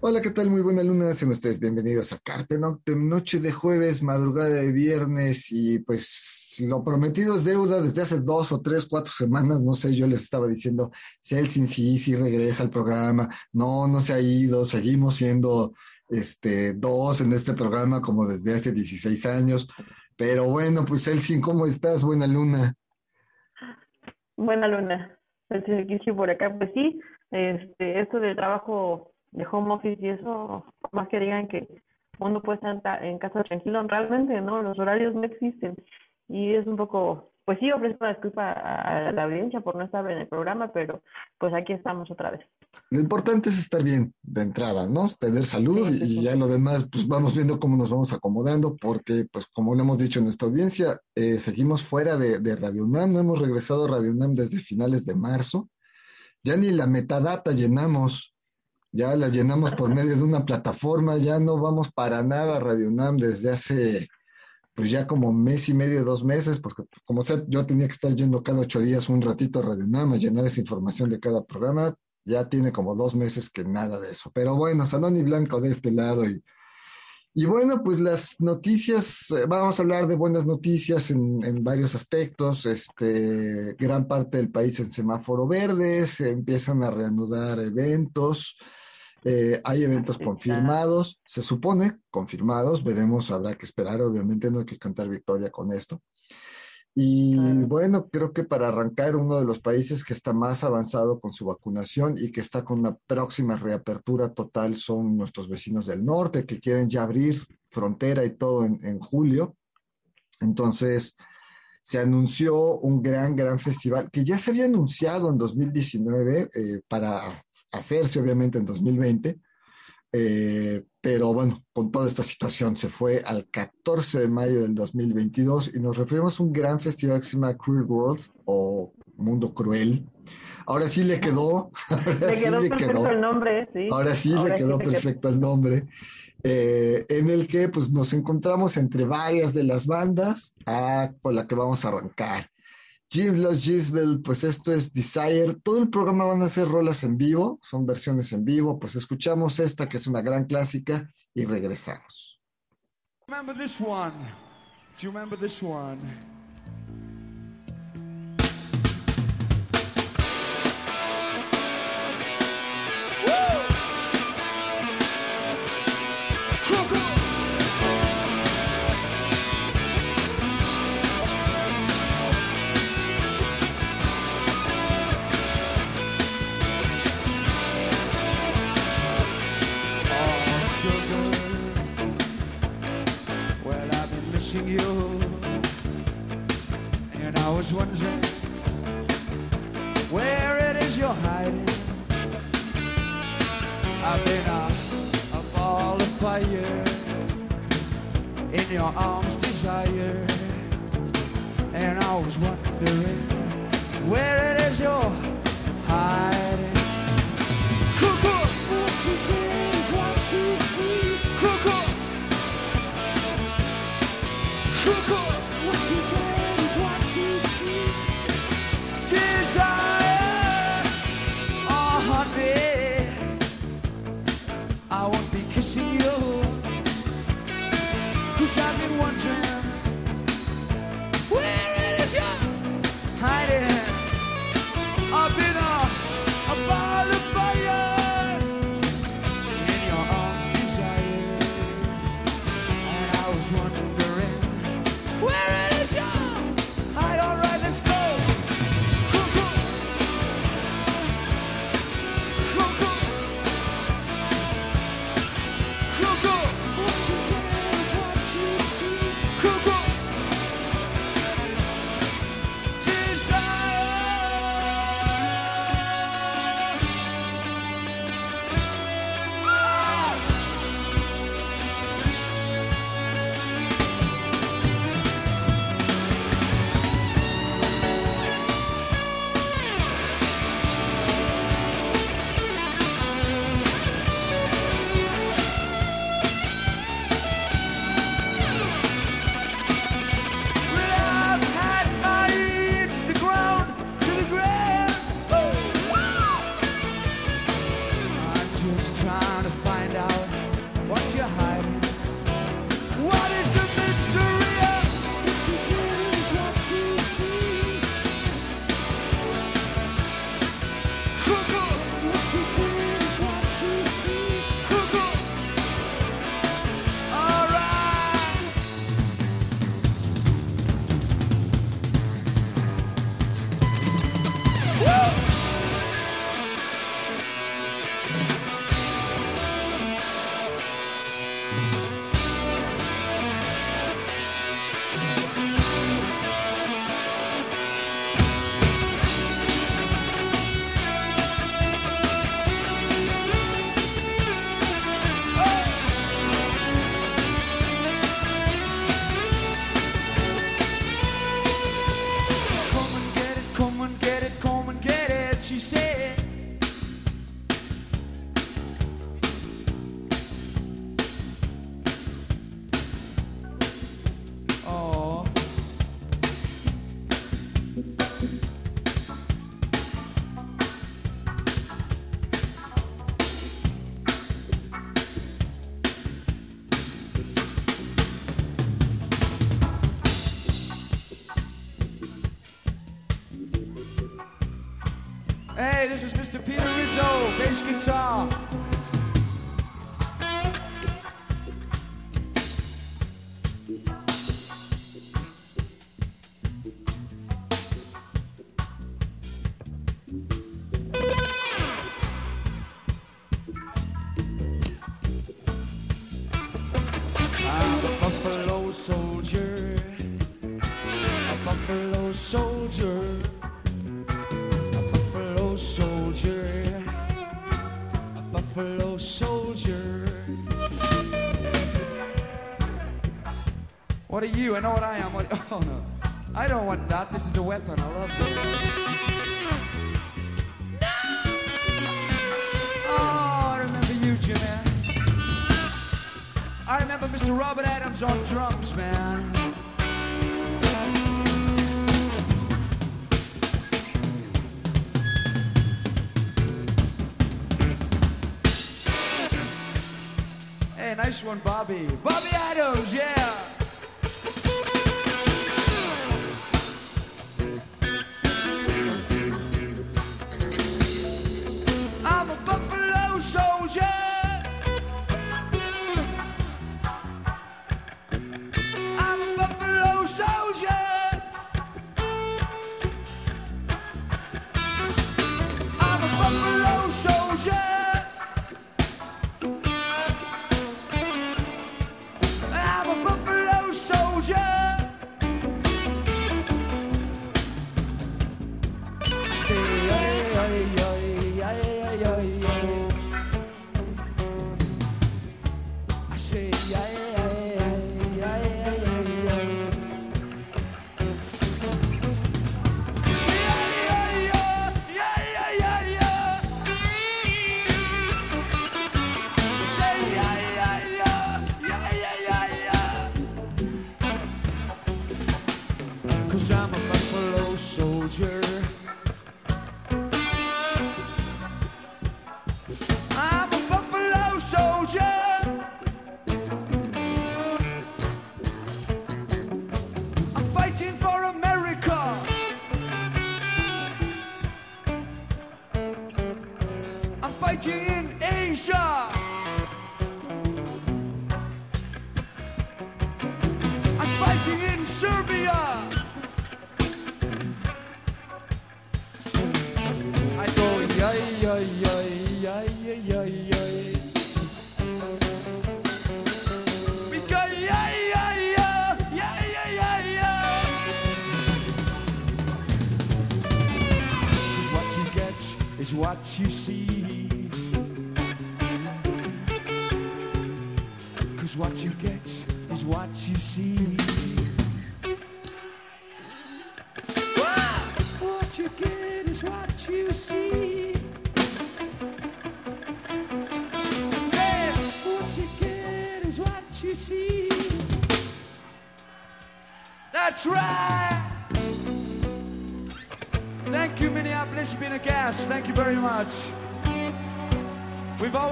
Hola, ¿qué tal? Muy buena luna, sean ustedes bienvenidos a Carpe Noctem, noche de jueves, madrugada de viernes y pues lo prometido es deuda desde hace dos o tres, cuatro semanas, no sé, yo les estaba diciendo, Celsin sí, sí regresa al programa, no, no se ha ido, seguimos siendo este, dos en este programa como desde hace 16 años, pero bueno, pues Celsin, ¿cómo estás? Buena luna. Buena luna, Celsin por acá, pues sí, este, esto del trabajo de home office y eso, más que digan que uno puede estar en casa tranquilo, realmente no, los horarios no existen. Y es un poco, pues sí, ofrezco la disculpa a la audiencia por no estar en el programa, pero pues aquí estamos otra vez. Lo importante es estar bien de entrada, ¿no? Tener salud y ya lo demás, pues vamos viendo cómo nos vamos acomodando, porque, pues como lo hemos dicho en nuestra audiencia, eh, seguimos fuera de, de, Radio UNAM, no hemos regresado a Radio UNAM desde finales de marzo, ya ni la metadata llenamos, ya la llenamos por medio de una plataforma, ya no vamos para nada a Radio UNAM desde hace pues ya como mes y medio, dos meses, porque como sea, yo tenía que estar yendo cada ocho días un ratito a Radio a llenar esa información de cada programa, ya tiene como dos meses que nada de eso. Pero bueno, Sanoni Blanco de este lado y, y bueno, pues las noticias, eh, vamos a hablar de buenas noticias en, en, varios aspectos. Este, gran parte del país en semáforo verde, se empiezan a reanudar eventos. Eh, hay eventos confirmados, se supone confirmados, veremos, habrá que esperar, obviamente no hay que cantar victoria con esto. Y bueno, creo que para arrancar uno de los países que está más avanzado con su vacunación y que está con una próxima reapertura total son nuestros vecinos del norte, que quieren ya abrir frontera y todo en, julio. Entonces, se anunció un gran, gran festival que ya se había anunciado en 2019 eh, para hacerse obviamente en 2020, eh, pero bueno, con toda esta situación se fue al 14 de mayo del 2022 y nos referimos a un gran festival que se llama Cruel World o Mundo Cruel. Ahora sí le quedó, ahora sí le quedó el nombre, sí. Ahora sí le quedó perfecto el nombre. Eh, en el que pues nos encontramos entre varias de las bandas a, con la que vamos a arrancar. Jim Los Gisbel, pues esto es Desire. Todo el programa van a ser rolas en vivo, son versiones en vivo. Pues escuchamos esta que es una gran clásica y regresamos. Remember this one. Do? Wondering where it is you're hiding. I've been a, ball of fire in your arms, desire. And I was wondering where you. I know what I am. What, oh, no. I don't want that. This is a weapon. I love this. No! Oh, I remember you, Jimmy. I remember Mr. Robert Adams on drums, man. Nice one, Bobby. Bobby Adams, yeah.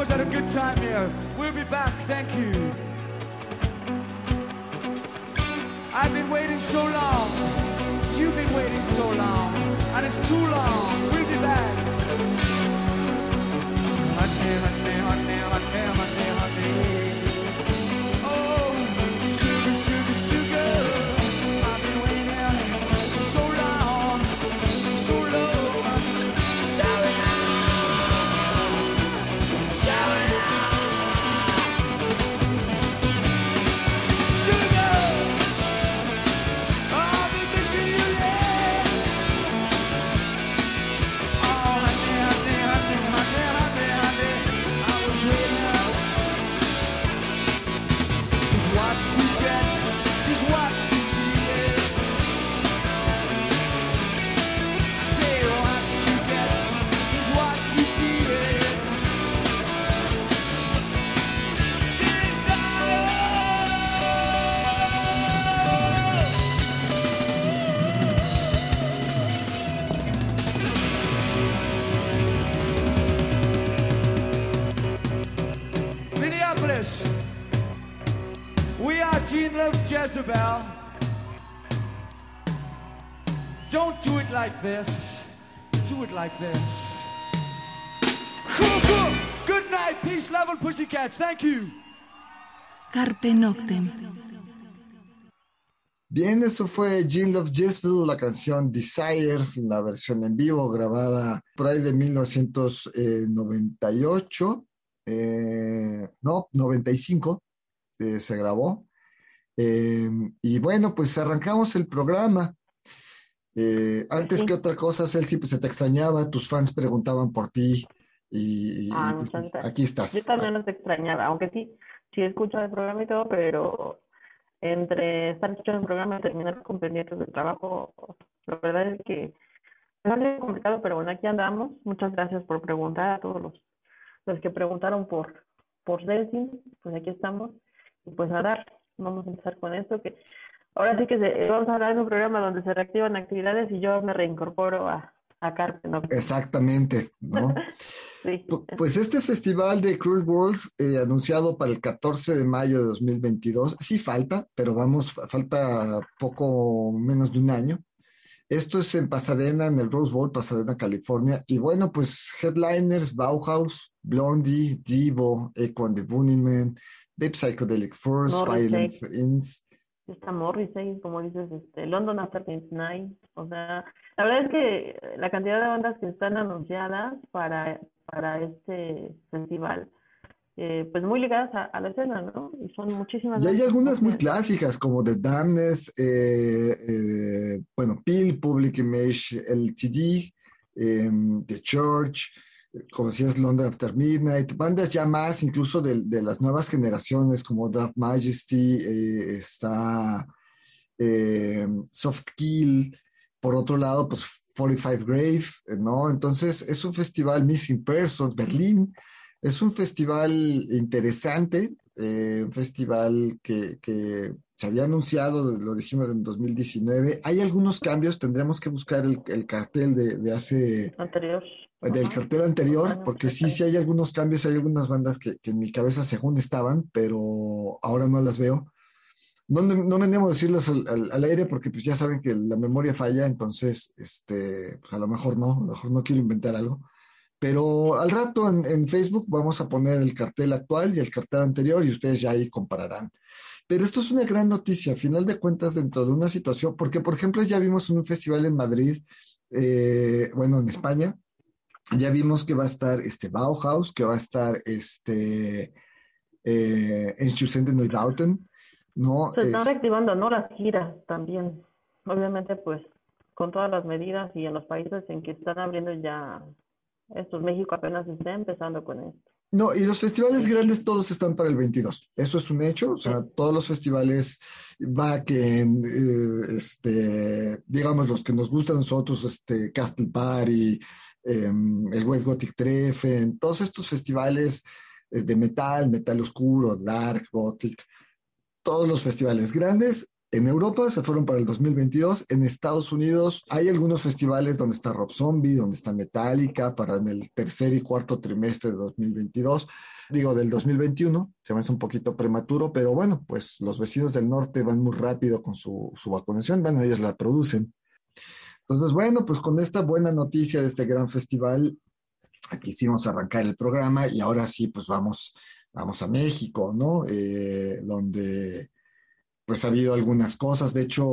Always had a good time here. We'll be back. Thank you. I've been waiting so long. You've been waiting so long. And it's too long. Like this. Do it like this. Cool, cool. Good night, peace, love, and pussycats. Thank you. Carpe Noctem. Bien, eso fue Jean Love Jezebel, la canción Desire, la versión en vivo grabada por ahí de 1998, eh, no, 95 eh, se grabó. Eh, y bueno, pues arrancamos el programa. Eh, antes Sí. que otra cosa, Celsi, pues se te extrañaba, tus fans preguntaban por ti y, y, Ah, pues, aquí estás. Yo también los extrañaba, aunque sí, sí escucho el programa y todo, pero entre estar escuchando el programa y terminar con pendientes del trabajo, la verdad es que es algo complicado, pero bueno, aquí andamos. Muchas gracias por preguntar a todos los, los que preguntaron por, por Delsin, pues aquí estamos. Y pues nada, vamos a empezar con esto, que ahora sí que se- vamos a hablar de un programa donde se reactivan actividades y yo me reincorporo a, a Carpe Noctem. Exactamente, ¿no? Sí, Pues este festival de Cruel Worlds, eh, anunciado para el 14 de mayo de 2022, sí falta, pero vamos, fa- falta poco menos de un año. Esto es en Pasadena, en el Rose Bowl, Pasadena, California. Y bueno, pues headliners, Bauhaus, Blondie, Divo, Echo and the Bunnymen, Deep Psychedelic Morrissey. Violent. Está Morrissey, como dices, este, London After Midnight, o sea, la verdad es que la cantidad de bandas que están anunciadas para, para este festival, eh, pues muy ligadas a, a la escena, ¿no? Y son muchísimas Y hay algunas muy clásicas, como The Damned, eh, eh, bueno, Peel, Public Image, LTD, eh, The Church, eh, como decías, London After Midnight, bandas ya más incluso de, de las nuevas generaciones, como Dark Majesty, eh, está eh, Soft Kill, por otro lado, pues 45 Grave, eh, ¿no? Entonces es un festival Missing Persons, Berlín, es un festival interesante, eh, un festival que, que se había anunciado, lo dijimos en 2019. Hay algunos cambios, tendremos que buscar el, el cartel de, de hace, anterior. Del cartel anterior, porque sí, sí hay algunos cambios, hay algunas bandas que, que en mi cabeza según estaban, pero ahora no las veo. No, no, me animo a decirlos al, al- al aire porque pues ya saben que la memoria falla, entonces este, pues, a lo mejor no, a lo mejor no quiero inventar algo. Pero al rato en, en Facebook vamos a poner el cartel actual y el cartel anterior y ustedes ya ahí compararán. Pero esto es una gran noticia, a final de cuentas, dentro de una situación, porque por ejemplo ya vimos un festival en Madrid, eh, bueno, en España, ya vimos que va a estar este Bauhaus, que va a estar este eh, Neubauten, ¿no? Se están Es- reactivando, ¿no? Las giras también. Obviamente, pues, con todas las medidas y en los países en que están abriendo ya estos México apenas está empezando con esto. No, y los festivales grandes todos están para el 22. Eso es un hecho. O sea, todos los festivales va que, eh, este, digamos, los que nos gustan a nosotros, este, Castle Party, em, el Wave Gothic Treffen, todos estos festivales eh, de metal, metal oscuro, dark, gothic, todos los festivales grandes en Europa se fueron para el 2022. En Estados Unidos hay algunos festivales donde está Rob Zombie, donde está Metallica para en el tercer y cuarto trimestre de 2022. Digo, del 2021, se me hace un poquito prematuro, pero bueno, pues los vecinos del norte van muy rápido con su, su vacunación, bueno, ellos la producen. Entonces, bueno, pues con esta buena noticia de este gran festival, quisimos arrancar el programa y ahora sí, pues vamos, vamos a México, ¿no? Eh, donde pues ha habido algunas cosas. De hecho,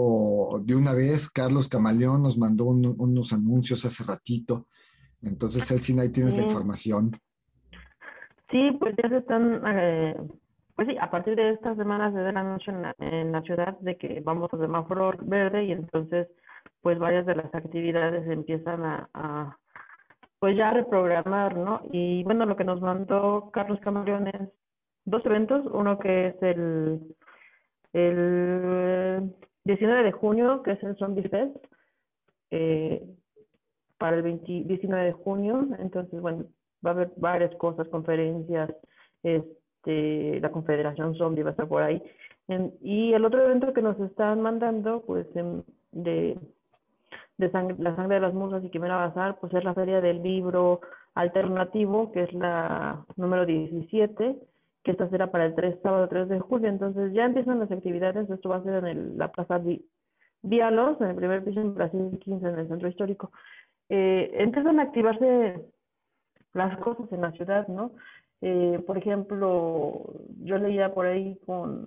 de una vez, Carlos Camaleón nos mandó unos anuncios hace ratito. Entonces, sí ahí tienes la información. Sí, pues ya se están, eh, pues sí, a partir de esta semana se da el anuncio en la, en la ciudad de que vamos a semáforo verde y entonces, pues varias de las actividades empiezan a, a pues ya reprogramar, ¿no? Y bueno, lo que nos mandó Carlos Camaleón es dos eventos, uno que es el el 19 de junio, que es el Zombie Fest, eh, para el 19 de junio. Entonces, bueno, va a haber varias cosas, conferencias, este, la Confederación Zombie va a estar por ahí. y el otro evento que nos están mandando, pues, de, de la sangre de las musas y Quimera Bazar, pues es la Feria del Libro Alternativo, que es la número 17 que esta será para el 3, sábado 3 de julio. Entonces ya empiezan las actividades, esto va a ser en el, la Plaza Dialos, en el primer piso en Brasil 15, en el centro histórico. Eh, empiezan a activarse las cosas en la ciudad, ¿no? Eh, por ejemplo, yo leía por ahí con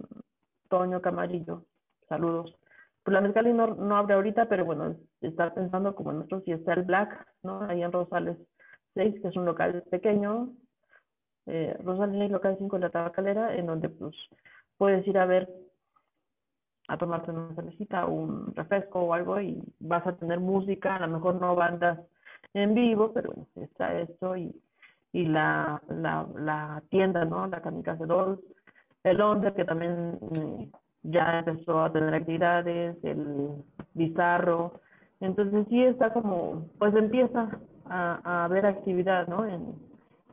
Toño Camarillo, saludos. Pues la Mezcali no, abre ahorita, pero bueno, está pensando como nosotros, si está el Black, ¿no? Ahí en Rosales 6, que es un local pequeño, eh, Rosalía y Local 5 en la tabacalera, en donde pues puedes ir a ver, a tomarte una cervecita, un refresco o algo y vas a tener música, a lo mejor no bandas en vivo, pero bueno, está esto y, y la, la, tienda, ¿no? La de Dolls, el Onder que también eh, ya empezó a tener actividades, el Bizarro, entonces sí está como, pues empieza a, a haber actividad, ¿no? En,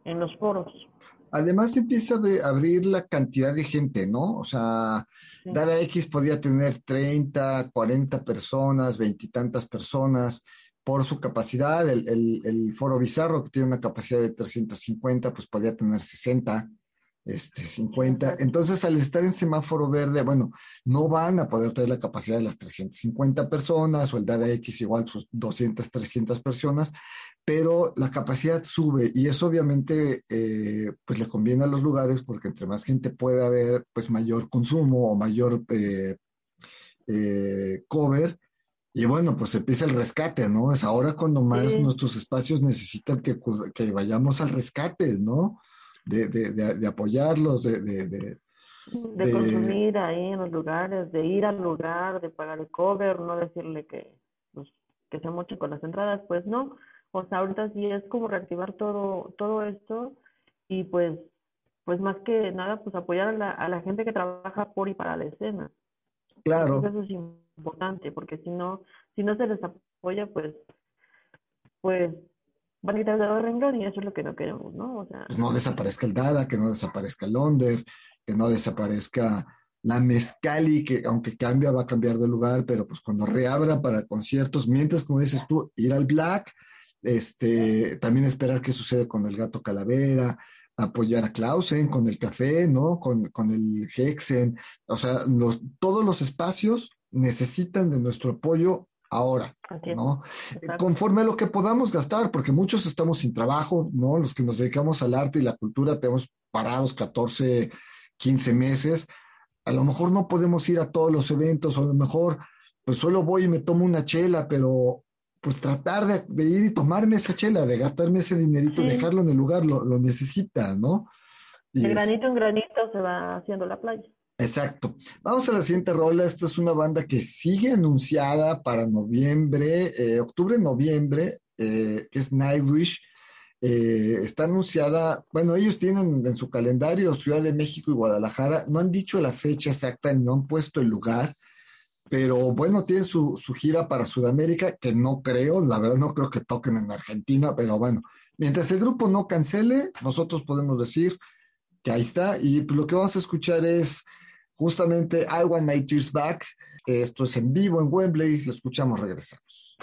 en los foros. Además empieza a abrir la cantidad de gente, ¿no? O sea, Dada X podía tener 30, 40 personas, veintitantas personas por su capacidad. El, el, el, foro bizarro, que tiene una capacidad de 350, pues podía tener 60 este, 50. Entonces, al estar en semáforo verde, bueno, no van a poder tener la capacidad de las 350 personas o el DADA X igual sus 200, 300 personas, pero la capacidad sube y eso obviamente eh, pues le conviene a los lugares porque entre más gente puede haber, pues mayor consumo o mayor eh, eh, cover. Y bueno, pues empieza el rescate, ¿no? Es ahora cuando más nuestros espacios necesitan que, que vayamos al rescate, ¿no? De, de, de, apoyarlos, de, de, consumir ahí en los lugares, de ir al lugar, de pagar el cover, no decirle que, pues, que sea mucho con las entradas, pues no. O sea, ahorita sí es como reactivar todo, todo esto y pues, pues más que nada, pues apoyar a la, a la gente que trabaja por y para la escena. Claro. eso es importante, porque si no, si no se les apoya, pues, pues van a quitar el renglón y eso es lo que no queremos, ¿no? O sea, pues no desaparezca el Dada, que no desaparezca el Onder, que no desaparezca la Mezcali, que aunque cambia, va a cambiar de lugar, pero pues cuando reabra para conciertos, mientras, como dices tú, ir al Black, este, también esperar qué sucede con el Gato Calavera, apoyar a Clausen con el café, ¿no? Con, con el Hexen, o sea, todos los espacios necesitan de nuestro apoyo ahora, ¿no? Conforme a lo que podamos gastar, porque muchos estamos sin trabajo, ¿no? Los que nos dedicamos al arte y la cultura tenemos parados 14, 15 meses. A lo mejor no podemos ir a todos los eventos, o a lo mejor pues solo voy y me tomo una chela, pero pues tratar de, ir y tomarme esa chela, de gastarme ese dinerito, dejarlo en el lugar, lo, necesita, ¿no? de granito en granito se va haciendo la playa. Exacto. Vamos a la siguiente rola. Esta es una banda que sigue anunciada para noviembre, eh, octubre, noviembre, eh, que es Nightwish. eh, está anunciada, bueno, ellos tienen en su calendario Ciudad de México y Guadalajara, no han dicho la fecha exacta, no han puesto el lugar, pero bueno, tienen su, su gira para Sudamérica, que no creo, la verdad no creo que toquen en Argentina, pero bueno, mientras el grupo no cancele, nosotros podemos decir que ahí está, y lo que vamos a escuchar es justamente I Want My Tears Back, esto es en vivo en Wembley, lo escuchamos, regresamos.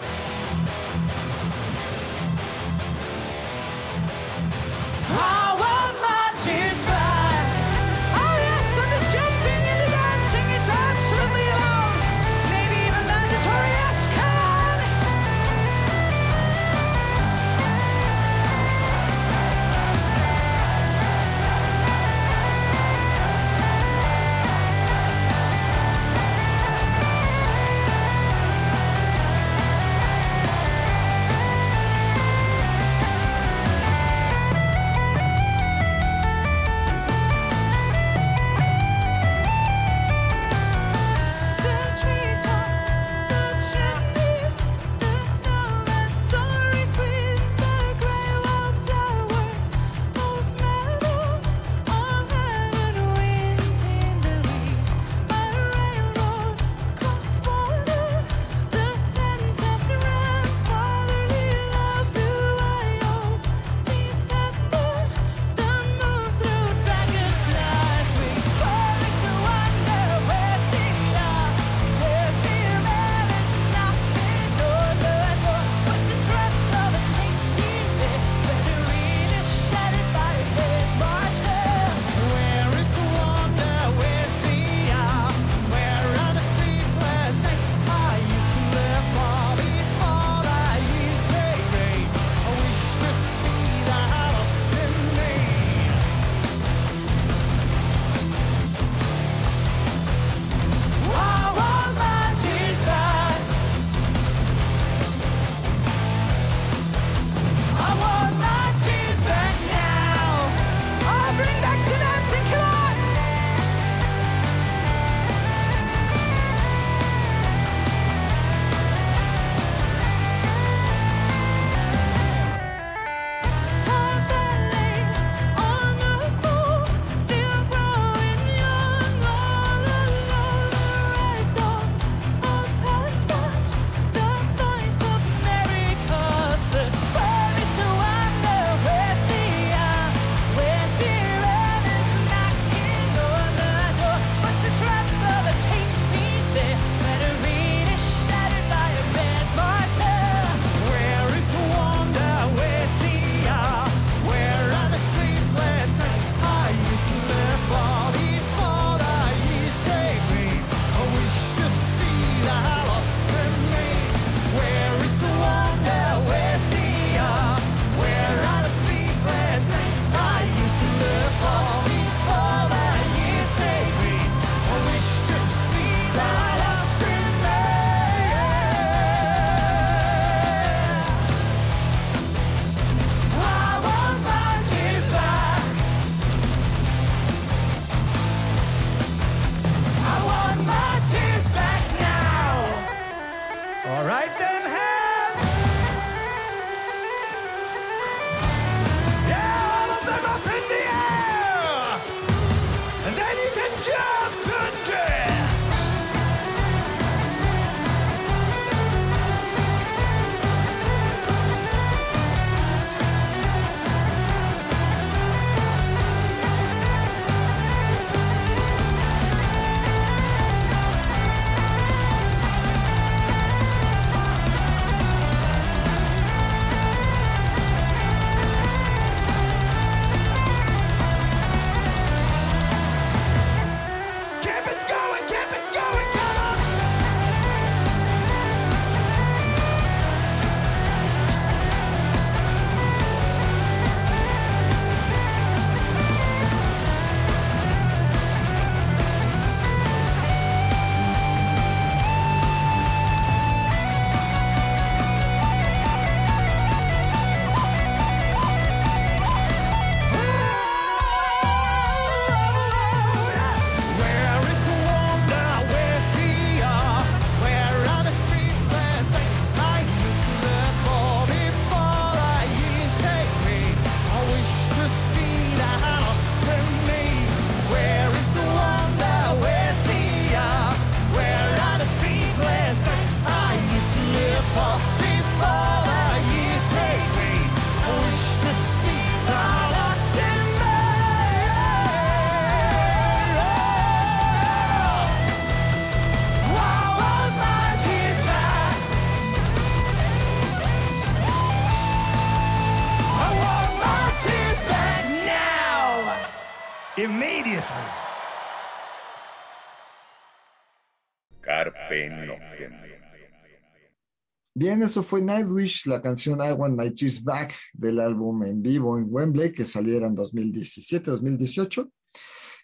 Bien, eso fue Nightwish, la canción I Want My Cheese Back del álbum en vivo en Wembley que saliera en 2017-2018.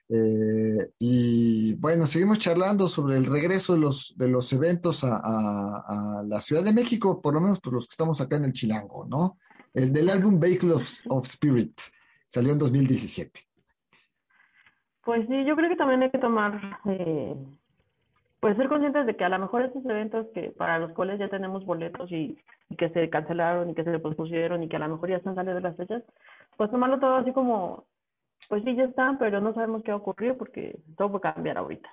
Eh, y bueno, seguimos charlando sobre el regreso de los, de los eventos a, la Ciudad de México, por lo menos por los que estamos acá en el Chilango, ¿no? El del álbum Vehicle of, of Spirit salió en 2017. Pues sí, yo creo que también hay que tomar, eh, pues ser conscientes de que a lo mejor estos eventos que para los cuales ya tenemos boletos y, que se cancelaron y que se pospusieron y que a lo mejor ya están saliendo las fechas, pues tomarlo todo así como pues sí, ya están, pero no sabemos qué va a ocurrir porque todo puede cambiar ahorita.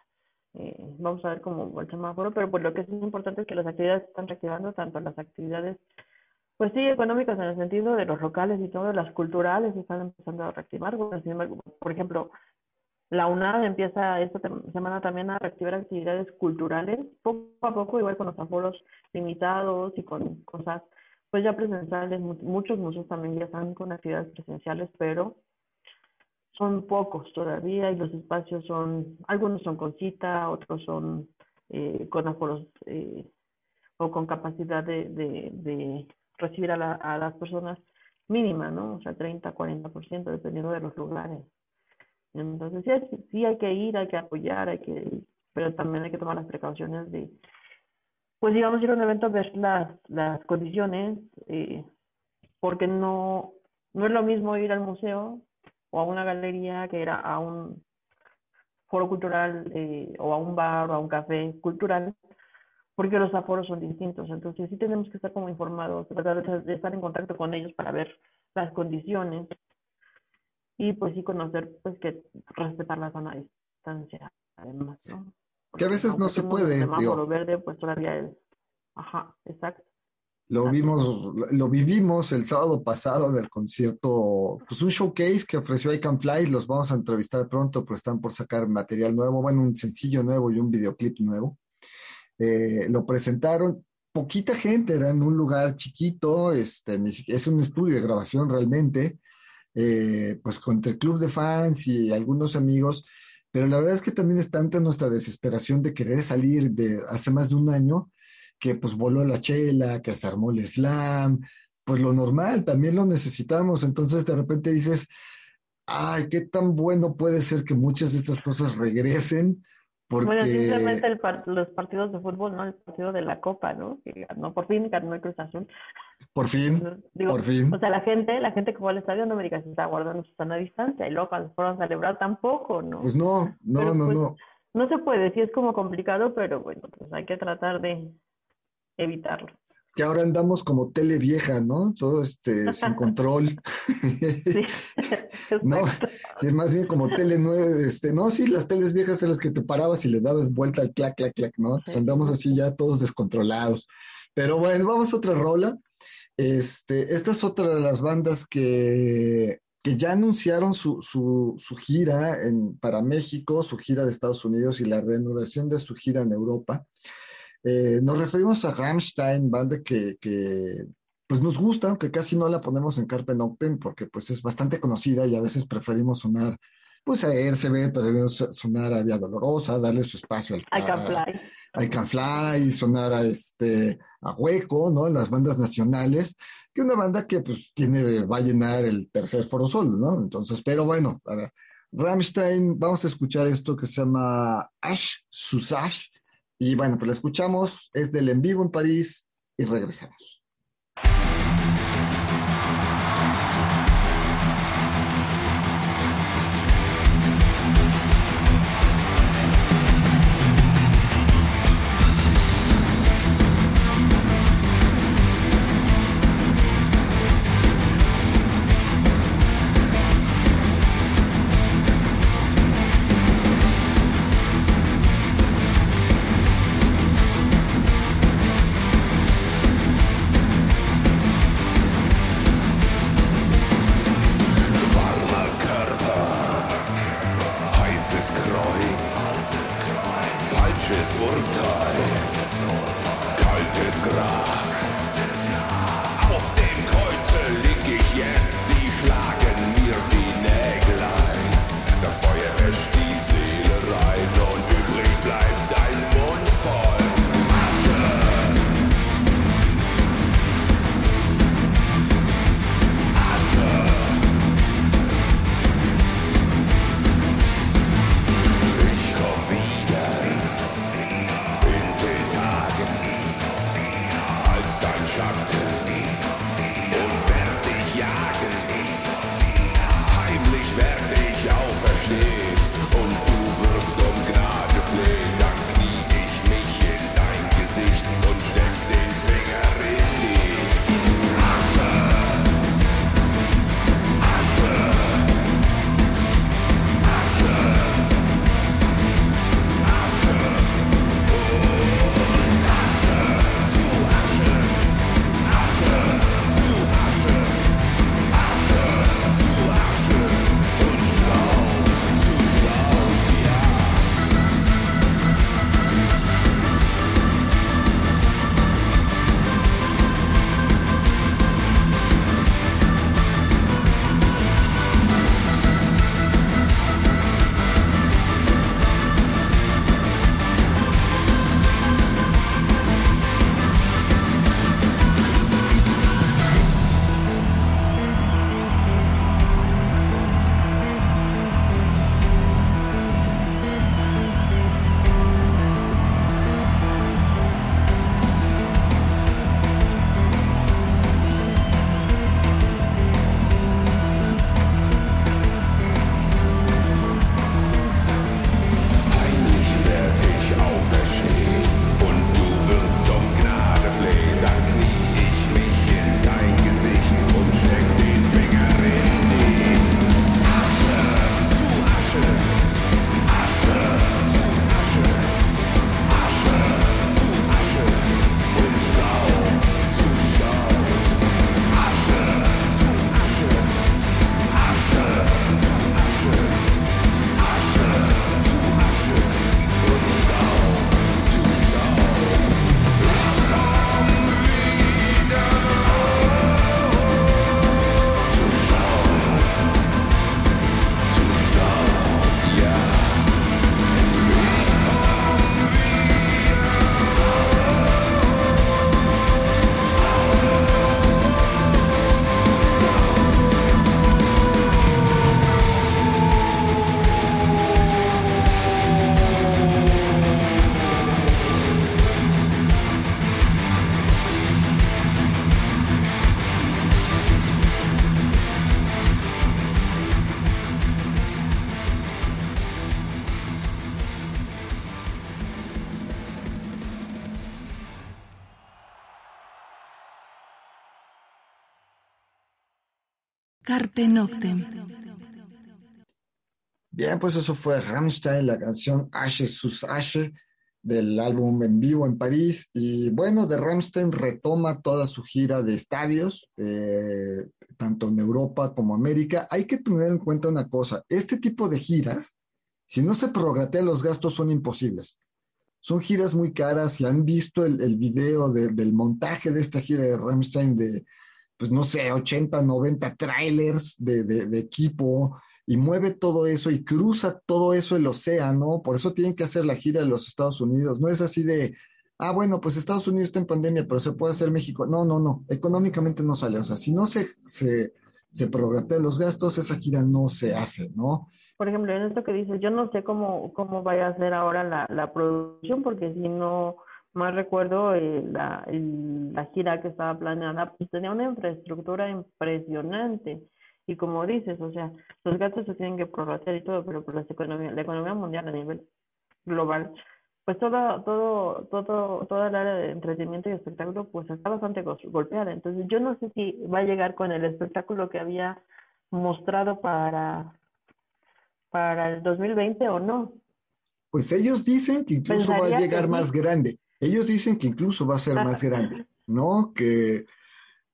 Eh, vamos a ver cómo el semáforo, pero pues lo que es importante es que las actividades están reactivando, tanto las actividades, pues sí, económicas en el sentido de los locales y todo, las culturales están empezando a reactivar. Bueno, sin embargo, por ejemplo, la UNAD empieza esta semana también a reactivar actividades culturales, poco a poco, igual con los aforos limitados y con cosas pues ya presenciales. Muchos museos también ya están con actividades presenciales, pero son pocos todavía y los espacios son, algunos son con cita, otros son eh, con aforos eh, o con capacidad de, recibir a, la, a, las personas mínima, ¿no? O sea, 30, 40%, dependiendo de los lugares. Entonces, sí, sí hay que ir, hay que apoyar, hay que pero también hay que tomar las precauciones de, pues digamos, ir a un evento, ver las, las condiciones, eh, porque no, no es lo mismo ir al museo o a una galería que era a un foro cultural eh, o a un bar o a un café cultural, porque los aforos son distintos. Entonces sí tenemos que estar como informados, tratar de estar en contacto con ellos para ver las condiciones y pues sí conocer pues que respetar la zona de distancia además, ¿no? que a veces no se puede. El semáforo verde pues todavía es, ajá, exacto. Lo vimos, lo vivimos el sábado pasado del concierto, pues un showcase que ofreció I Can Fly, los vamos a entrevistar pronto, pues están por sacar material nuevo, bueno, un sencillo nuevo y un videoclip nuevo. Eh, lo presentaron, poquita gente, era en un lugar chiquito, este, es un estudio de grabación realmente, eh, pues con el club de fans y algunos amigos, pero la verdad es que también es tanta nuestra desesperación de querer salir de hace más de un año que pues voló la chela, que se armó el slam, pues lo normal, también lo necesitamos. Entonces de repente dices, ay, qué tan bueno puede ser que muchas de estas cosas regresen. Porque... Bueno, simplemente el par los partidos de fútbol, ¿no? El partido de la Copa, ¿no? Que ganó, por fin ganó el Cruz Azul. Por fin, Digo, por fin. O sea, la gente, la gente que fue al estadio no me diga si está guardando su sana distancia y luego cuando fueron a celebrar tampoco, ¿no? Pues no, no, pero, no, pues, no. No se puede, sí es como complicado, pero bueno, pues hay que tratar de, evitarlo. Es que ahora andamos como tele vieja, ¿no? Todo este sin control. Sí, no, sí, más bien como tele nueva, este, no, sí, las teles viejas en las que te parabas y le dabas vuelta al clac, clac, clac, ¿no? Entonces andamos así ya todos descontrolados. Pero bueno, vamos a otra rola. Este, esta es otra de las bandas que, que ya anunciaron su, su, su gira en, para México, su gira de Estados Unidos y la reanudación de su gira en Europa. Eh, nos referimos a Rammstein, banda que, que, pues nos gusta, aunque casi no la ponemos en Carpe Noctem porque pues es bastante conocida y a veces preferimos sonar pues a RCB, preferimos sonar a Vía Dolorosa, darle su espacio al I Can Fly. I Can Fly, sonar a este a Hueco, ¿no? Las bandas nacionales, que una banda que pues tiene, va a llenar el tercer foro sol, ¿no? Entonces, pero bueno, a ver, Rammstein, vamos a escuchar esto que se llama Ash Susage, y bueno, pues la escuchamos, es del en vivo en París y regresamos. Bien, pues eso fue Rammstein, la canción Ashe sus del álbum en vivo en París. Y bueno, de Rammstein retoma toda su gira de estadios, eh, tanto en Europa como América. Hay que tener en cuenta una cosa, este tipo de giras, si no se prorratean los gastos, son imposibles. Son giras muy caras. Si han visto el, el video de, del montaje de esta gira de Rammstein de pues no sé, 80, 90 trailers de, de, equipo y mueve todo eso y cruza todo eso el océano, por eso tienen que hacer la gira de los Estados Unidos, no es así de, ah, bueno, pues Estados Unidos está en pandemia, pero se puede hacer México, no, no, no, económicamente no sale, o sea, si no se, se, se los gastos, esa gira no se hace, ¿no? Por ejemplo, en esto que dices, yo no sé cómo, cómo vaya a ser ahora la, la producción, porque si no más recuerdo eh, la, la gira que estaba planeada, pues tenía una infraestructura impresionante. Y como dices, o sea, los gastos se tienen que prorratear y todo, pero por la economía, la economía mundial a nivel global, pues todo, todo, todo, toda el área de entretenimiento y espectáculo, pues está bastante golpeada. Entonces, yo no sé si va a llegar con el espectáculo que había mostrado para, para el 2020 o no. Pues ellos dicen que incluso va a llegar más grande. Ellos dicen que incluso va a ser más grande, ¿no? Que,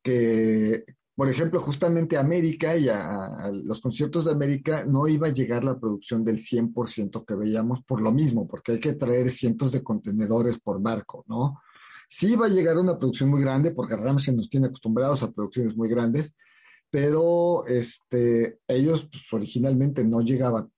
que por ejemplo, justamente a América y a, los conciertos de América no iba a llegar la producción del 100% que veíamos por lo mismo, porque hay que traer cientos de contenedores por barco, ¿no? Sí iba a llegar una producción muy grande, porque Ramsey nos tiene acostumbrados a producciones muy grandes, pero este, ellos pues, originalmente no llegaban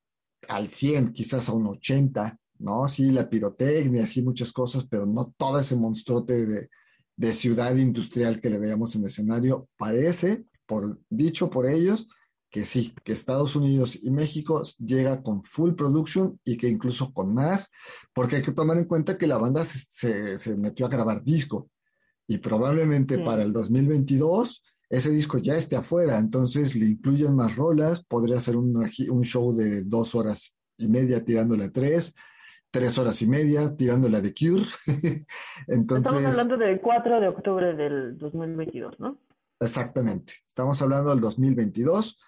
al 100, quizás a un 80, ¿no? Sí, la pirotecnia, sí, muchas cosas, pero no todo ese monstruote de, de ciudad industrial que le veíamos en el escenario. Parece, por, dicho por ellos, que sí, que Estados Unidos y México llega con full production y que incluso con más, porque hay que tomar en cuenta que la banda se, se, se metió a grabar disco y probablemente para el 2022 ese disco ya esté afuera, entonces le incluyen más rolas, podría ser un show de dos horas y media tirándole a tres, tres horas y media tirándole a The Cure. entonces, Estamos hablando del 4 de octubre del 2022, ¿no? Exactamente, estamos hablando del 2022.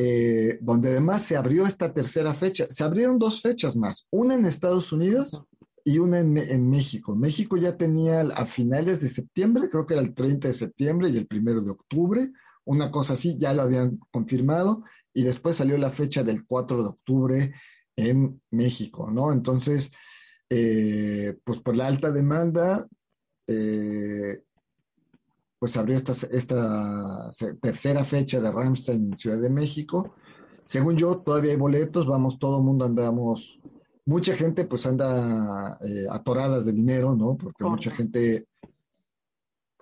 Eh, donde además se abrió esta tercera fecha. Se abrieron dos fechas más, una en Estados Unidos y una en, México. México ya tenía a finales de septiembre, creo que era el 30 de septiembre y el primero de octubre, una cosa así, ya lo habían confirmado, y después salió la fecha del 4 de octubre en México, ¿no? Entonces, eh, pues por la alta demanda, eh, pues abrió esta, esta tercera fecha de Ramstein en Ciudad de México. Según yo, todavía hay boletos, vamos, todo el mundo andamos mucha gente pues anda eh, atoradas de dinero, ¿no? Porque mucha gente,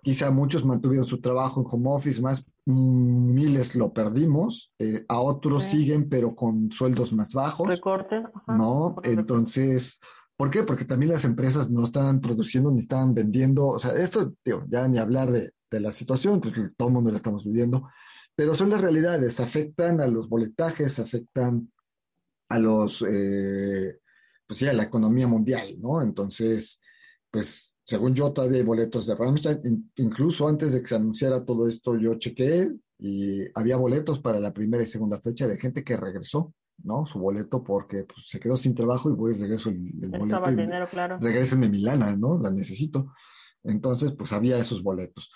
quizá muchos mantuvieron su trabajo en home office, más miles lo perdimos, eh, a otros siguen pero con sueldos más bajos. Recorte. ¿No? Entonces, ¿por qué? Porque también las empresas no estaban produciendo ni estaban vendiendo, o sea, esto, digo, ya ni hablar de, de la situación, pues todo el mundo la estamos viviendo, pero son las realidades, afectan a los boletajes, afectan a los... Eh, pues sí, a la economía mundial, ¿no? Entonces, pues según yo todavía hay boletos de Rammstein, incluso antes de que se anunciara todo esto yo chequé y había boletos para la primera y segunda fecha de gente que regresó, ¿no? Su boleto porque pues, se quedó sin trabajo y voy y regreso el, boleto. dinero, claro. Regrésenme ¿no? La necesito. Entonces, pues había esos boletos.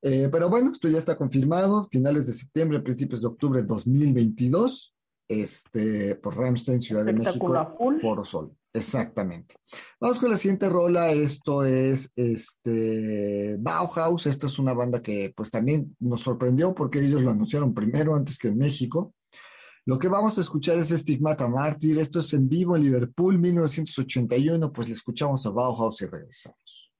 Eh, pero bueno, esto ya está confirmado, finales de septiembre, principios de octubre de 2022 este, por Ramstein, Ciudad de México, Foro Sol. Exactamente. Vamos con la siguiente rola. Esto es este Bauhaus. Esta es una banda que pues también nos sorprendió porque ellos lo anunciaron primero antes que en México. Lo que vamos a escuchar es Stigmata Mártir. Esto es en vivo en Liverpool, 1981. Pues le escuchamos a Bauhaus y regresamos.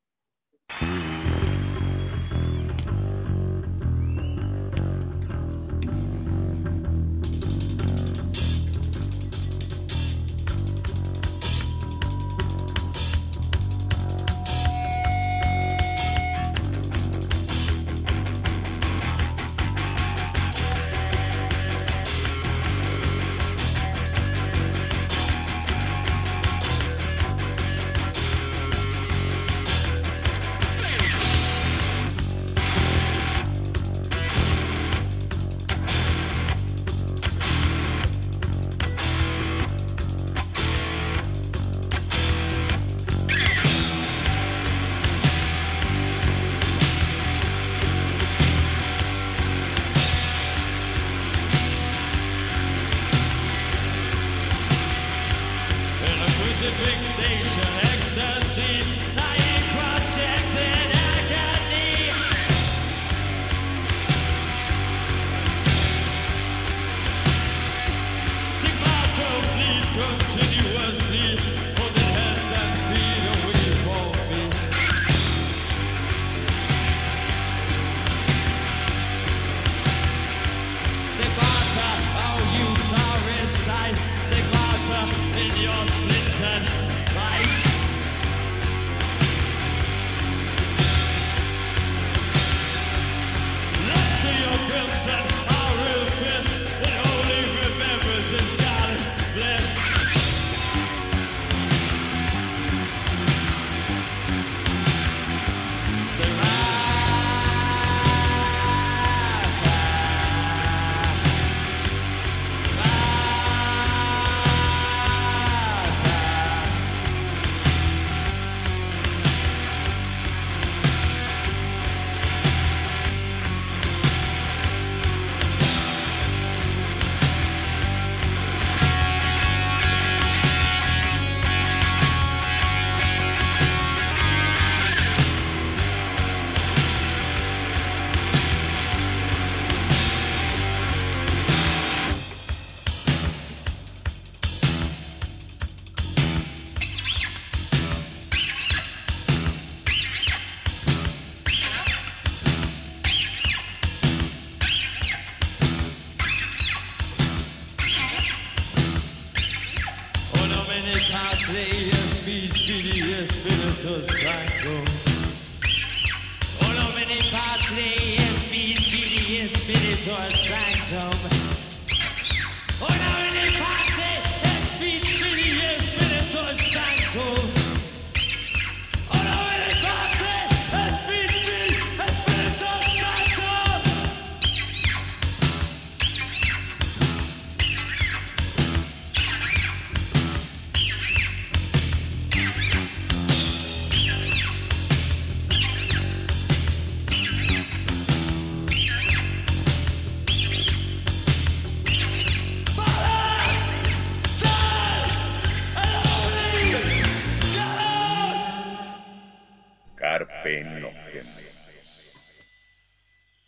Santos.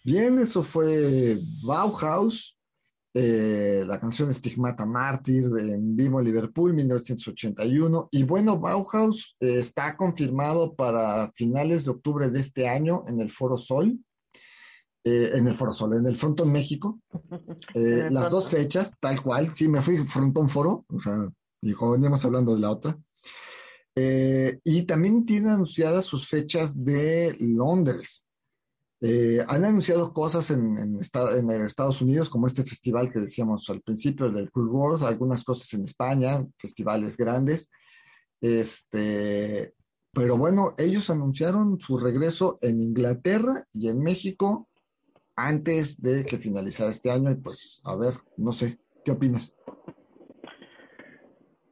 Bien, eso fue Bauhaus, eh, la canción Stigmata Mártir de en vivo Liverpool, 1981. Y bueno, Bauhaus eh, está confirmado para finales de octubre de este año en el Foro Sol, eh, en el Foro Sol, en el Frontón México. las dos fechas, tal cual, sí, me fui Frontón Foro, o sea, como veníamos hablando de la otra. y también tiene anunciadas sus fechas de Londres. Eh, han anunciado cosas en, Estados Unidos, como este festival que decíamos al principio, el del Cool Wars, algunas cosas en España, festivales grandes. Este, pero bueno, ellos anunciaron su regreso en Inglaterra y en México antes de que finalizara este año. Y pues, a ver, no sé, ¿qué opinas?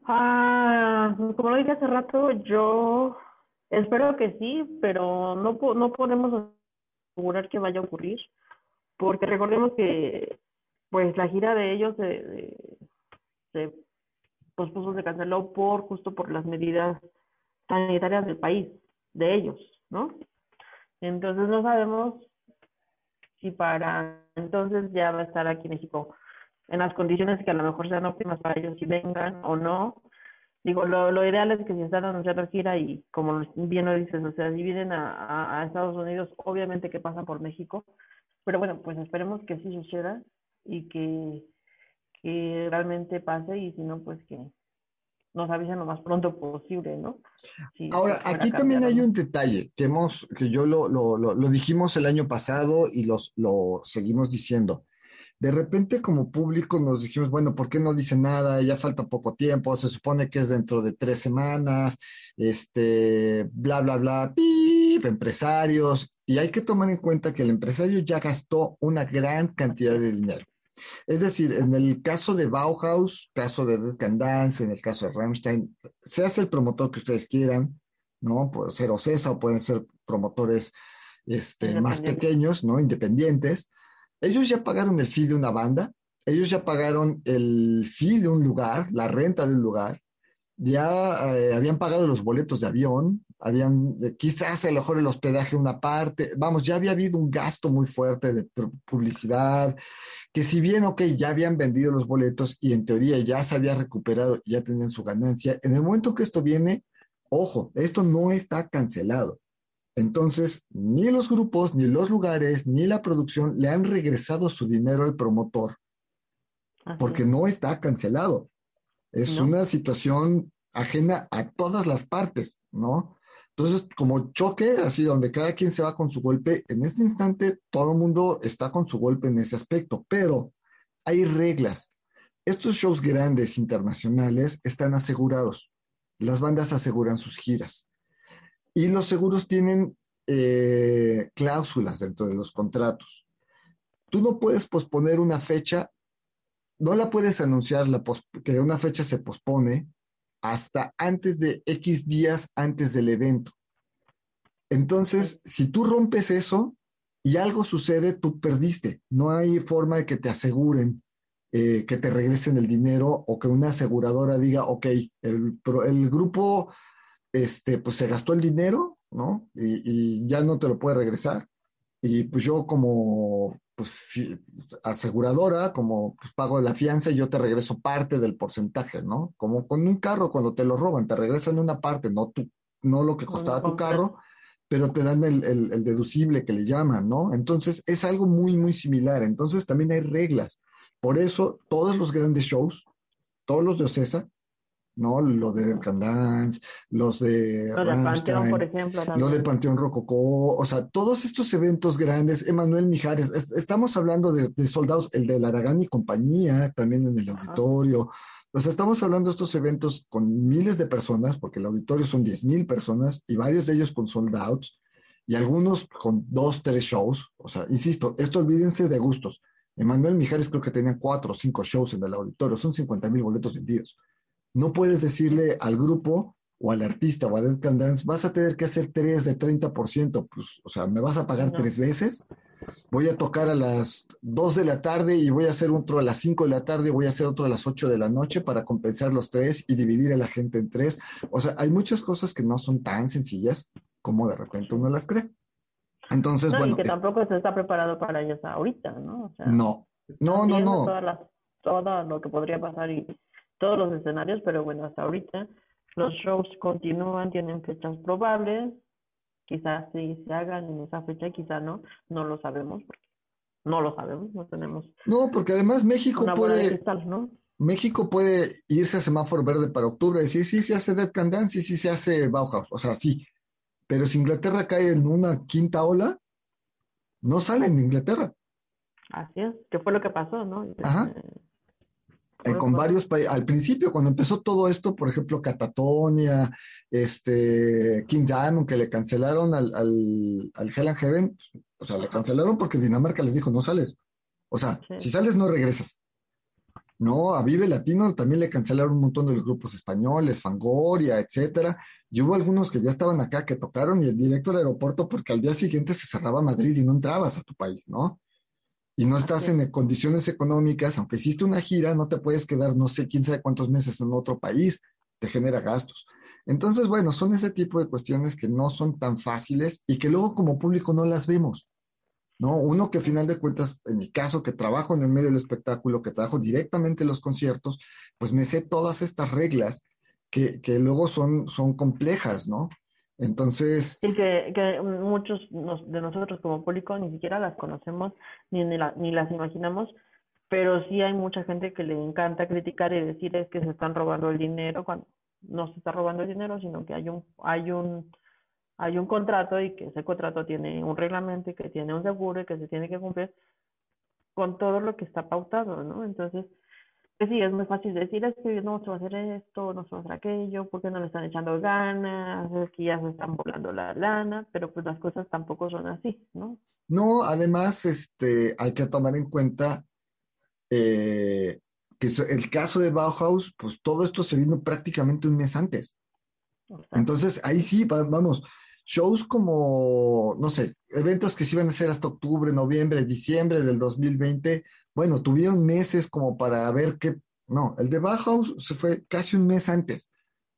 Ah, como lo dije hace rato, yo espero que sí, pero no, no podemos asegurar que vaya a ocurrir, porque recordemos que pues la gira de ellos se, pospuso, se canceló por justo por las medidas sanitarias del país, de ellos, ¿no? Entonces no sabemos si para entonces ya va a estar aquí en México en las condiciones que a lo mejor sean óptimas para ellos si vengan o no, Digo, lo, lo ideal es que si están anunciando gira y como bien lo dices, o sea, dividen a, a, Estados Unidos, obviamente que pasan por México, pero bueno, pues esperemos que sí suceda y que, que realmente pase y si no, pues que nos avisen lo más pronto posible, ¿no? Ahora, aquí también hay un detalle que hemos, que yo lo, lo, lo, lo dijimos el año pasado y los, lo seguimos diciendo de repente como público nos dijimos, bueno, ¿por qué no dice nada? Ya falta poco tiempo, se supone que es dentro de tres semanas, este, bla, bla, bla, pip, empresarios, y hay que tomar en cuenta que el empresario ya gastó una gran cantidad de dinero. Es decir, en el caso de Bauhaus, caso de Dead Can Dance, en el caso de Rammstein, se hace el promotor que ustedes quieran, ¿no? Puede ser OCESA o pueden ser promotores este, más pequeños, ¿no? Independientes ellos ya pagaron el fee de una banda, ellos ya pagaron el fee de un lugar, la renta de un lugar, ya eh, habían pagado los boletos de avión, habían quizás a lo mejor el hospedaje una parte, vamos, ya había habido un gasto muy fuerte de publicidad, que si bien, ok, ya habían vendido los boletos y en teoría ya se había recuperado y ya tenían su ganancia, en el momento que esto viene, ojo, esto no está cancelado. Entonces, ni los grupos, ni los lugares, ni la producción le han regresado su dinero al promotor porque no está cancelado. Es una situación ajena a todas las partes, ¿no? Entonces, como choque, así donde cada quien se va con su golpe, en este instante todo el mundo está con su golpe en ese aspecto, pero hay reglas. Estos shows grandes internacionales están asegurados. Las bandas aseguran sus giras. Y los seguros tienen eh, cláusulas dentro de los contratos. Tú no puedes posponer una fecha, no la puedes anunciar la que una fecha se pospone hasta antes de X días antes del evento. Entonces, si tú rompes eso y algo sucede, tú perdiste. No hay forma de que te aseguren eh, que te regresen el dinero o que una aseguradora diga, ok, el, el grupo este, pues se gastó el dinero, ¿no? Y, ya no te lo puede regresar. Y pues yo como pues, aseguradora, como pues, pago la fianza, yo te regreso parte del porcentaje, ¿no? Como con un carro cuando te lo roban, te regresan una parte, no, tú, no lo que costaba tu carro, pero te dan el, el, deducible que le llaman, ¿no? Entonces es algo muy, muy similar. Entonces también hay reglas. Por eso todos los grandes shows, todos los de Ocesa, ¿no? Lo de Can Dance, los de Lo de Panteón, por ejemplo, lo también. de Panteón Rococó, o sea, todos estos eventos grandes, Emanuel Mijares, es- estamos hablando de, de soldados, el de Aragán y compañía, también en el Ajá. auditorio, o sea, estamos hablando de estos eventos con miles de personas, porque el auditorio son 10 mil personas y varios de ellos con sold outs y algunos con dos, tres shows, o sea, insisto, esto olvídense de gustos. Emanuel Mijares creo que tenía cuatro o cinco shows en el auditorio, son 50 mil boletos vendidos. No puedes decirle al grupo o al artista o a Dead Can Dance, vas a tener que hacer tres de 30%, pues, o sea, ¿me vas a pagar No. tres veces? Voy a tocar a las 2 de la tarde y voy a hacer otro a las 5 de la tarde, voy a hacer otro a las 8 de la noche para compensar los tres y dividir a la gente en tres. O sea, hay muchas cosas que no son tan sencillas como de repente uno las cree. Entonces, No, bueno, y que es- tampoco se está preparado para ellos ahorita, ¿no? O sea, no, no, no, no. todas las- todo lo que podría pasar y todos los escenarios, pero bueno, hasta ahorita los shows continúan, tienen fechas probables, quizás sí se hagan en esa fecha, quizás no, no lo sabemos, porque no lo sabemos, no tenemos No, porque además México de puede, cristal, ¿no? México puede irse a semáforo verde para octubre y decir, sí, sí se hace Dead Can Dance y sí se hace Bauhaus. O sea, sí. Pero si Inglaterra cae en una quinta ola, no sale en Inglaterra. Así es, que fue lo que pasó, ¿no? Ajá. Eh, Eh, con varios países. Al principio, cuando empezó todo esto, por ejemplo, Catatonia, este, King Diamond, que le cancelaron al, al, al Hell and Heaven, o sea, le cancelaron porque Dinamarca les dijo, no sales. O sea, Sí. si sales, no regresas. No, a Vive Latino también le cancelaron un montón de los grupos españoles, Fangoria, etcétera. Y hubo algunos que ya estaban acá que tocaron y el director del aeropuerto porque al día siguiente se cerraba Madrid y no entrabas a tu país, ¿no? Y no estás Así en condiciones económicas, aunque hiciste una gira, no te puedes quedar no sé quién sabe cuántos meses en otro país, te genera gastos. Entonces, bueno, son ese tipo de cuestiones que no son tan fáciles y que luego como público no las vemos. ¿no? Uno que a final de cuentas, en mi caso, que trabajo en el medio del espectáculo, que trabajo directamente en los conciertos, pues me sé todas estas reglas que, que luego son, son complejas, ¿no? Entonces, que, que muchos nos- de nosotros como público ni siquiera las conocemos ni, ni, la- ni las imaginamos, pero sí hay mucha gente que le encanta criticar y decir es que se están robando el dinero cuando no se está robando el dinero, sino que hay un, hay un, hay un contrato y que ese contrato tiene un reglamento y que tiene un seguro y que se tiene que cumplir con todo lo que está pautado, ¿no? Entonces, pues sí, es muy fácil decir, es que no se va a hacer esto, no se va a hacer aquello, porque no le están echando ganas, es que ya se están volando la lana, pero pues las cosas tampoco son así, ¿no? no, además, este, hay que tomar en cuenta eh, que el caso de Bauhaus, pues todo esto se vino prácticamente un mes antes. Entonces, ahí sí, va- vamos, shows como, no sé, eventos que se iban a hacer hasta octubre, noviembre, diciembre del 2020, bueno, tuvieron meses como para ver qué, no, el de Bauhaus se fue casi un mes antes.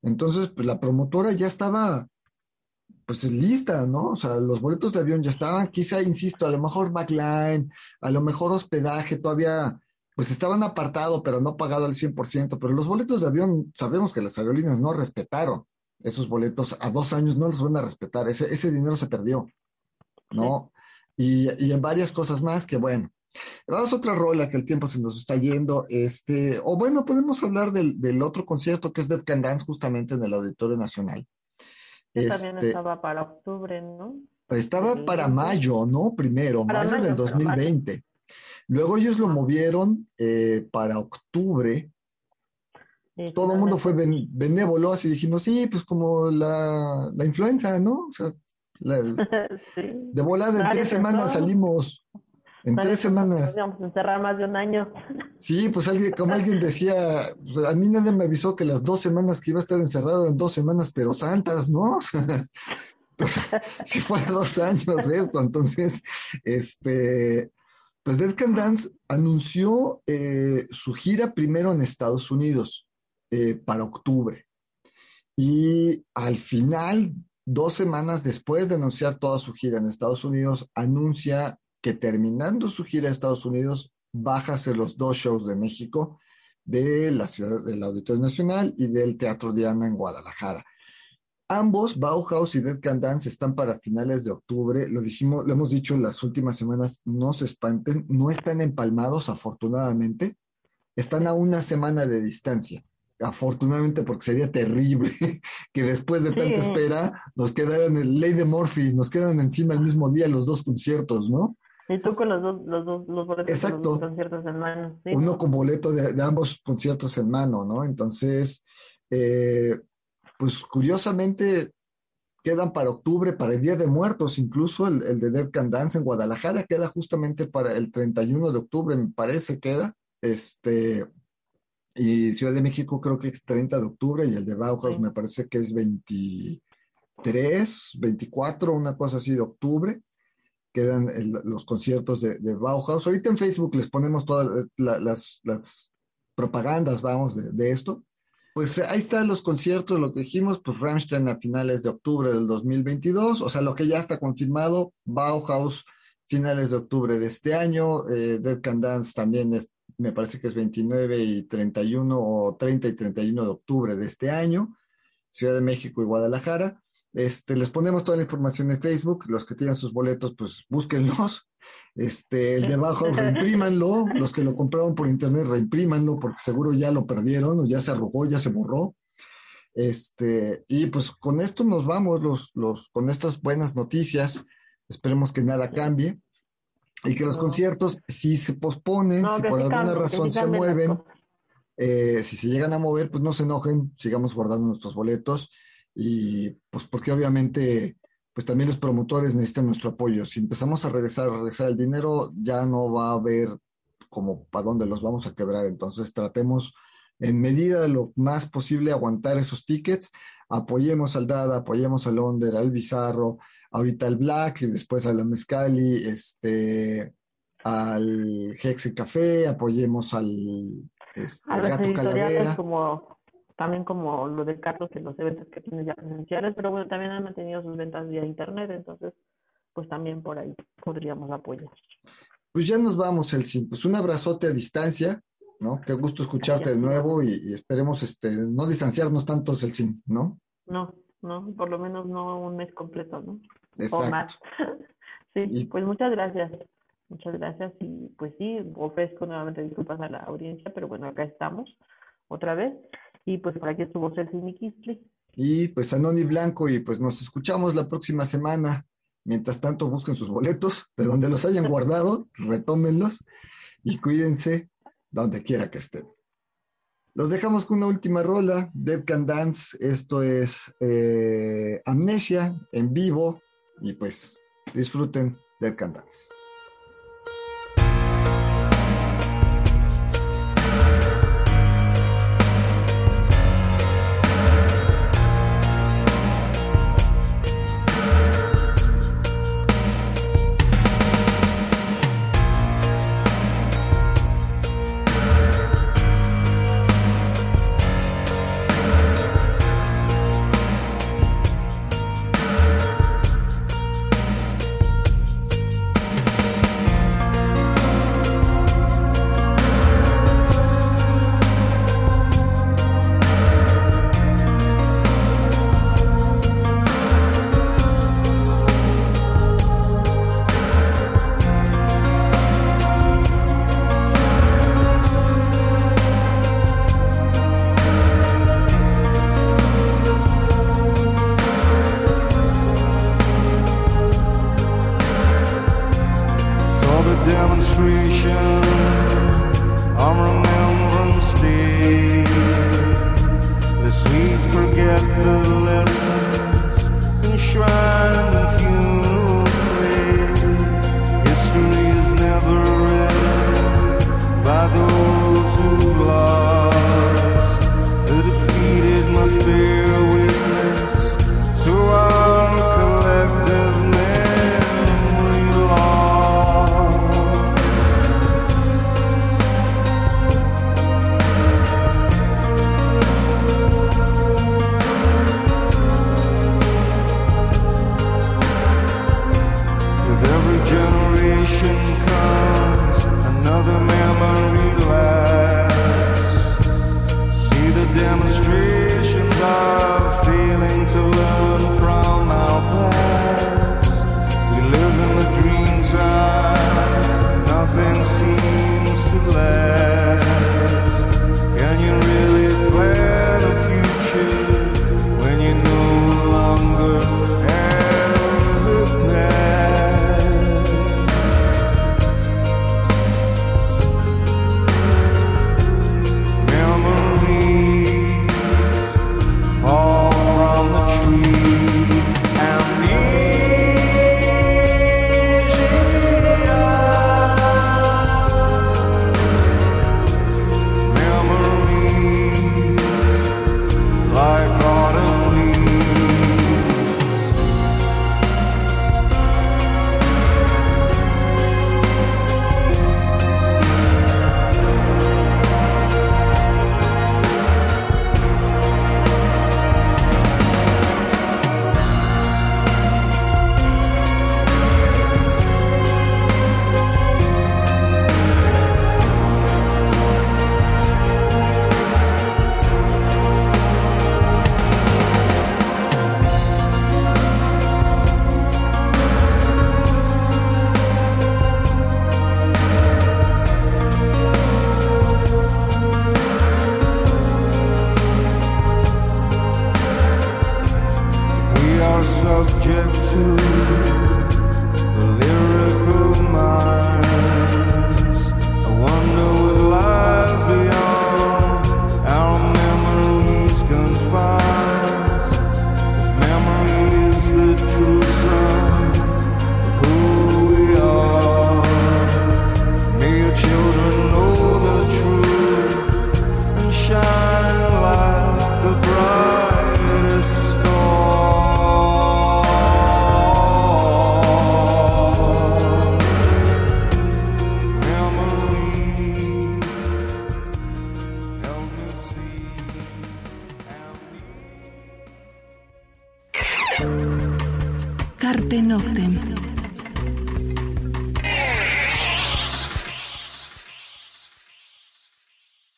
Entonces, pues la promotora ya estaba, pues lista, ¿no? O sea, los boletos de avión ya estaban, quizá, insisto, a lo mejor backline, a lo mejor hospedaje, todavía, pues estaban apartados, pero no pagado al 100%, pero los boletos de avión, sabemos que las aerolíneas no respetaron esos boletos a dos años no los van a respetar, ese, ese dinero se perdió, ¿no? Y, y en varias cosas más que, bueno, vamos a otra rola que el tiempo se nos está yendo, este, o bueno, podemos hablar del, del otro concierto que es Dead Can Dance justamente en el Auditorio Nacional. que también Este, estaba para octubre, ¿no? estaba para 20. mayo, ¿no? Primero, Para mayo mayo, del para 2020. Luego ellos lo movieron eh, para octubre todo el mundo fue ben- benévolo, así dijimos, sí, pues como la, la influenza, ¿no? O sea, la- sí. de volada en tres semanas salimos, en tres nos semanas. íbamos a encerrar más de un año. Sí, pues alguien, como alguien decía, pues, a mí nadie me avisó que las dos semanas que iba a estar encerrado eran dos semanas, pero santas, ¿no? Entonces, si fuera dos años esto, entonces, este, pues Dead Can Dance anunció eh, su gira primero en Estados Unidos eh, para octubre. Y al final, dos semanas después de anunciar toda su gira en Estados Unidos, anuncia que terminando su gira en Estados Unidos, baja a hacer los dos shows de México, de la ciudad del Auditorio Nacional y del Teatro Diana en Guadalajara. Ambos, Bauhaus y Dead Can Dance, están para finales de octubre. Lo dijimos, lo hemos dicho en las últimas semanas, no se espanten, no están empalmados, afortunadamente. Están a una semana de distancia. afortunadamente porque sería terrible que después de tanta espera nos quedaran el Ley de Murphy, nos quedan encima el mismo día los dos conciertos, ¿no? Y tú con los dos, los dos los boletos Exacto. conciertos en mano. Uno con boleto de, ambos conciertos en mano, ¿no? Entonces, eh, pues curiosamente quedan para octubre, para el Día de Muertos, incluso el, el, de Dead Can Dance en Guadalajara queda justamente para el 31 de octubre, me parece queda. Este, y Ciudad de México creo que es 30 de octubre y el de Bauhaus me parece que es 23, 24, una cosa así de octubre. Quedan los conciertos de, Bauhaus. Ahorita en Facebook les ponemos todas las, las, propagandas, vamos, de, de, esto. Pues ahí están los conciertos, lo que dijimos, pues Rammstein a finales de octubre del 2022, o sea, lo que ya está confirmado, Bauhaus finales de octubre de este año, eh, Dead Can Dance también es me parece que es 29 y 31 o 30 y 31 de octubre de este año, Ciudad de México y Guadalajara. Este, les ponemos toda la información en Facebook, los que tienen sus boletos, pues búsquenlos. Este, el de abajo, reimprímanlo, los que lo compraron por internet, reimprímanlo, porque seguro ya lo perdieron, o ya se arrugó, ya se borró. Este, y pues con esto nos vamos, los, los, con estas buenas noticias. Esperemos que nada cambie. Y que los conciertos, si se posponen, si por alguna razón se mueven, eh, si se llegan a mover, pues no se enojen, sigamos guardando nuestros boletos y pues porque obviamente pues también los promotores necesitan nuestro apoyo. Si empezamos a regresar, a regresar el dinero, ya no va a haber como para dónde los vamos a quebrar. Entonces tratemos en medida de lo más posible aguantar esos tickets, apoyemos al Dada, apoyemos al Onder, al Bizarro, ahorita al Black y después a la Mezcali, este, al Hexe Café, apoyemos al este, a Gato Calavera. Como, también como lo de Carlos en los eventos que tiene ya presenciales, pero bueno, también han mantenido sus ventas vía internet, entonces pues también por ahí podríamos apoyar. Pues ya nos vamos, Elsin. Pues un abrazote a distancia, ¿no? Qué gusto escucharte de nuevo y, esperemos este, no distanciarnos tanto, Elsin, ¿no? No, no, por lo menos no un mes completo, ¿no? Exacto. sí, pues muchas gracias. Muchas gracias y pues sí, ofrezco nuevamente disculpas a la audiencia, pero bueno, acá estamos otra vez y pues por aquí estuvo Celsi Mikistli. Y pues Anoni Blanco y pues nos escuchamos la próxima semana. Mientras tanto, busquen sus boletos, de donde los hayan guardado, retómenlos y cuídense donde quiera que estén. Los dejamos con una última rola, Dead Can Dance. Esto es eh, Amnesia en vivo y pues disfruten Dead Can Dance.